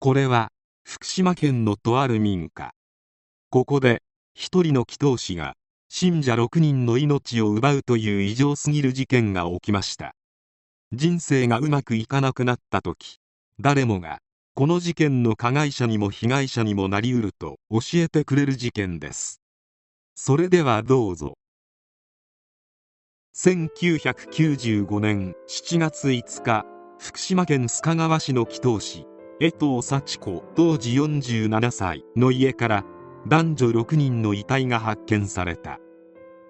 これは福島県のとある民家。ここで一人の祈祷師が信者6人の命を奪うという異常すぎる事件が起きました。人生がうまくいかなくなった時誰もがこの事件の加害者にも被害者にもなりうると教えてくれる事件です。それではどうぞ。1995年7月5日福島県須賀川市の祈祷師江藤幸子当時47歳の家から男女6人の遺体が発見された。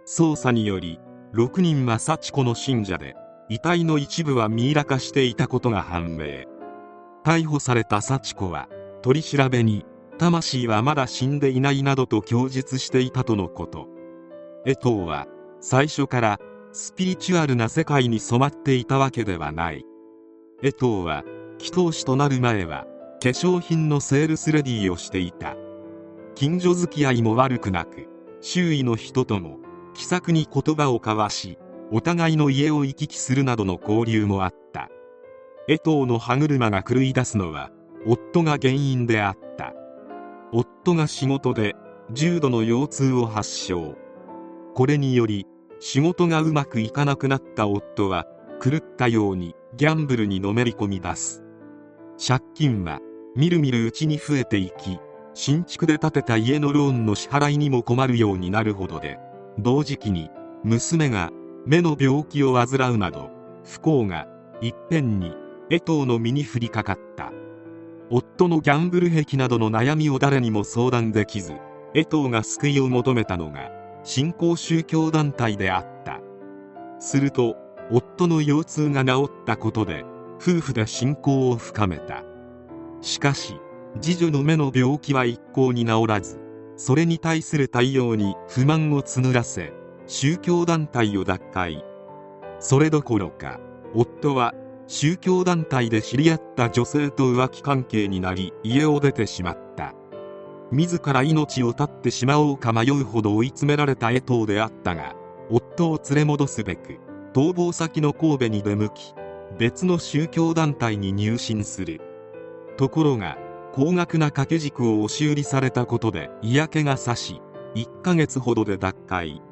捜査により6人は幸子の信者で遺体の一部はミイラ化していたことが判明。逮捕された幸子は取り調べに魂はまだ死んでいないなどと供述していたとのこと。江藤は最初からスピリチュアルな世界に染まっていたわけではない。江藤は祈祷師となる前は化粧品のセールスレディーをしていた。近所付き合いも悪くなく周囲の人とも気さくに言葉を交わしお互いの家を行き来するなどの交流もあった。江藤の歯車が狂い出すのは夫が原因であった。夫が仕事で重度の腰痛を発症。これにより仕事がうまくいかなくなった夫は狂ったようにギャンブルにのめり込み出す。借金はみるみるうちに増えていき新築で建てた家のローンの支払いにも困るようになるほどで同時期に娘が目の病気を患うなど不幸がいっぺんに江藤の身に降りかかった。夫のギャンブル癖などの悩みを誰にも相談できず江藤が救いを求めたのが新興宗教団体であった。すると夫の腰痛が治ったことで夫婦で信仰を深めた。しかし次女の目の病気は一向に治らずそれに対する対応に不満を募らせ宗教団体を脱会。それどころか夫は宗教団体で知り合った女性と浮気関係になり家を出てしまった。自ら命を絶ってしまおうか迷うほど追い詰められた江藤であったが夫を連れ戻すべく逃亡先の神戸に出向き別の宗教団体に入信する。ところが高額な掛け軸を押し売りされたことで嫌気がさし1ヶ月ほどで脱会。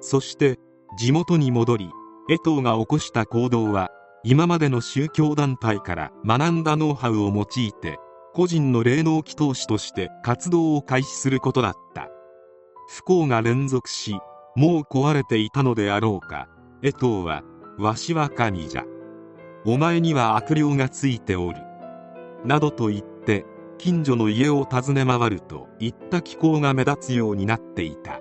そして地元に戻り江藤が起こした行動は今までの宗教団体から学んだノウハウを用いて個人の霊能祈祷師として活動を開始することだった。不幸が連続しもう壊れていたのであろうか。江藤はわしは神じゃ。お前には悪霊がついておる。などと言って近所の家を訪ね回るといった気候が目立つようになっていた。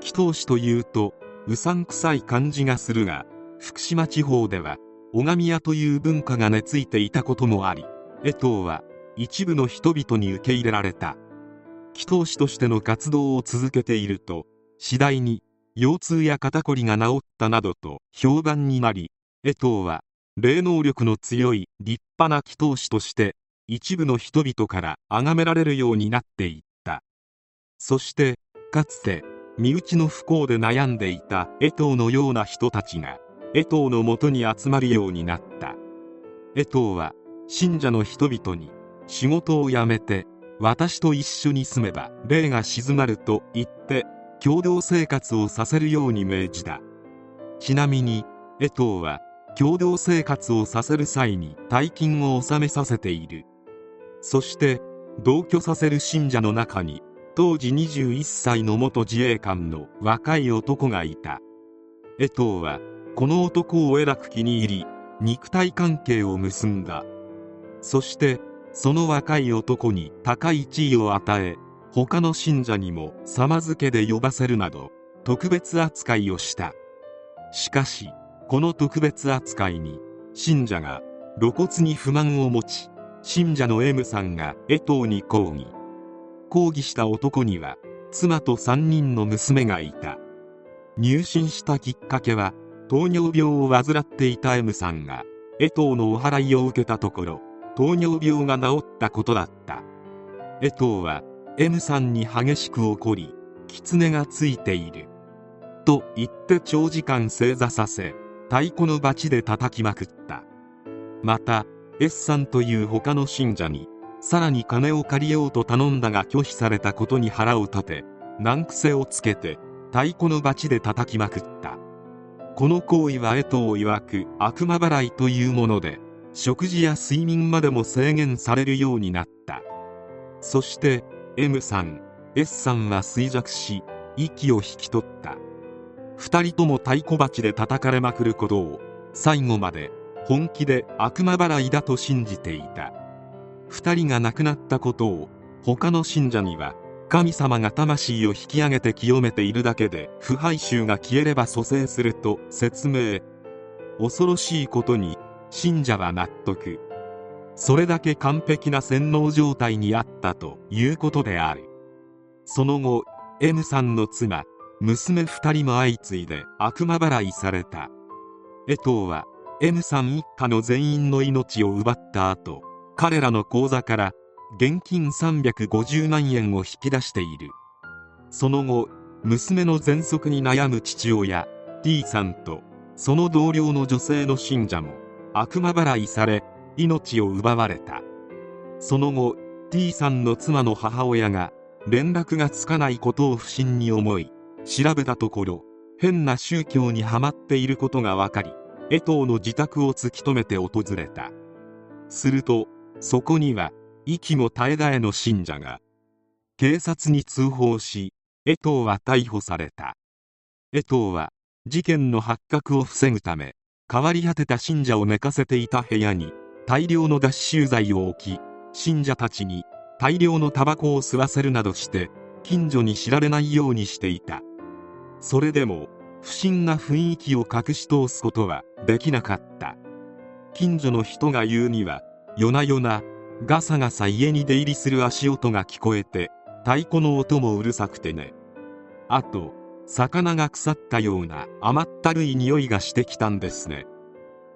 祈祷師というとうさんくさい感じがするが福島地方では拝み屋という文化が根付いていたこともあり江藤は一部の人々に受け入れられた。祈祷師としての活動を続けていると次第に腰痛や肩こりが治ったなどと評判になり江藤は霊能力の強い立派な祈祷師として一部の人々から崇められるようになっていった。そしてかつて身内の不幸で悩んでいた江藤のような人たちが江藤のもとに集まるようになった。江藤は信者の人々に仕事を辞めて私と一緒に住めば霊が静まると言って共同生活をさせるように命じた。ちなみに江藤は共同生活をさせる際に大金を納めさせている。そして同居させる信者の中に当時21歳の元自衛官の若い男がいた。江藤はこの男をえらく気に入り肉体関係を結んだ。そしてその若い男に高い地位を与え他の信者にも様付けで呼ばせるなど特別扱いをした。しかしこの特別扱いに信者が露骨に不満を持ち信者の M さんが江藤に抗議。抗議した男には妻と3人の娘がいた。入信したきっかけは糖尿病を患っていた M さんが江藤のお祓いを受けたところ糖尿病が治ったことだった。江藤は M さんに激しく怒り狐がついている。と言って長時間正座させ太鼓のバチで叩きまくった。また S さんという他の信者にさらに金を借りようと頼んだが拒否されたことに腹を立て難癖をつけて太鼓の罰で叩きまくった。この行為は江藤曰く悪魔払いというもので食事や睡眠までも制限されるようになった。そして M さん S さんは衰弱し息を引き取った。2人とも太鼓鉢で叩かれまくることを最後まで本気で悪魔払いだと信じていた。2人が亡くなったことを他の信者には神様が魂を引き上げて清めているだけで腐敗臭が消えれば蘇生すると説明。恐ろしいことに信者は納得。それだけ完璧な洗脳状態にあったということである。その後 M さんの妻娘2人も相次いで悪魔払いされた。江藤は M さん一家の全員の命を奪った後彼らの口座から現金350万円を引き出している。その後娘の喘息に悩む父親 T さんとその同僚の女性の信者も悪魔払いされ命を奪われた。その後 T さんの妻の母親が連絡がつかないことを不審に思い調べたところ変な宗教にはまっていることが分かり江藤の自宅を突き止めて訪れた。するとそこには息も絶え絶えの信者が警察に通報し江藤は逮捕された。江藤は事件の発覚を防ぐため変わり果てた信者を寝かせていた部屋に大量の脱臭剤を置き信者たちに大量のタバコを吸わせるなどして近所に知られないようにしていた。それでも不審な雰囲気を隠し通すことはできなかった。近所の人が言うには夜な夜なガサガサ家に出入りする足音が聞こえて太鼓の音もうるさくてね。あと魚が腐ったような甘ったるい匂いがしてきたんですね。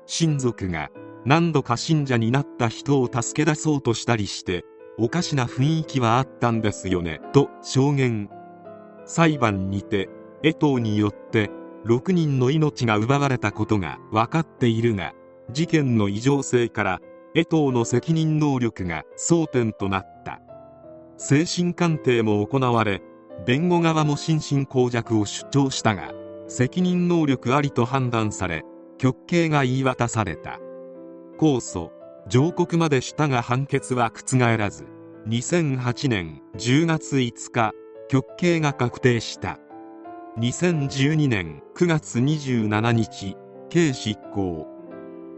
親族が何度か信者になった人を助け出そうとしたりしておかしな雰囲気はあったんですよねと証言。裁判にて江藤によって6人の命が奪われたことが分かっているが事件の異常性から江藤の責任能力が争点となった。精神鑑定も行われ弁護側も心神耗弱を主張したが責任能力ありと判断され極刑が言い渡された。控訴。上告までしたが判決は覆らず。2008年10月5日極刑が確定した。2012年9月27日刑執行。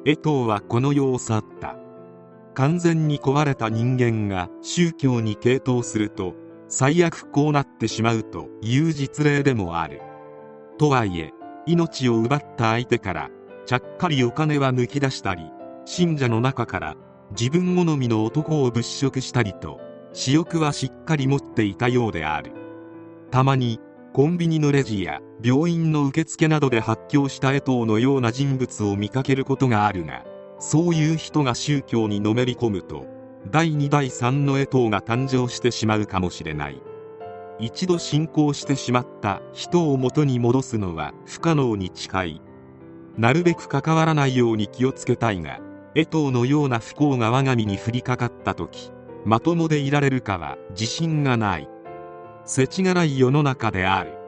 江藤はこの世を去った。完全に壊れた人間が宗教に傾倒すると最悪こうなってしまうという実例でもある。とはいえ命を奪った相手からちゃっかりお金は抜き出したり信者の中から自分好みの男を物色したりと私欲はしっかり持っていたようである。たまにコンビニのレジや病院の受付などで発狂した江藤のような人物を見かけることがあるがそういう人が宗教にのめり込むと第2第3の江藤が誕生してしまうかもしれない。一度信仰してしまった人を元に戻すのは不可能に近い。なるべく関わらないように気をつけたいが江藤のような不幸が我が身に降りかかった時まともでいられるかは自信がない。世知辛い世の中である。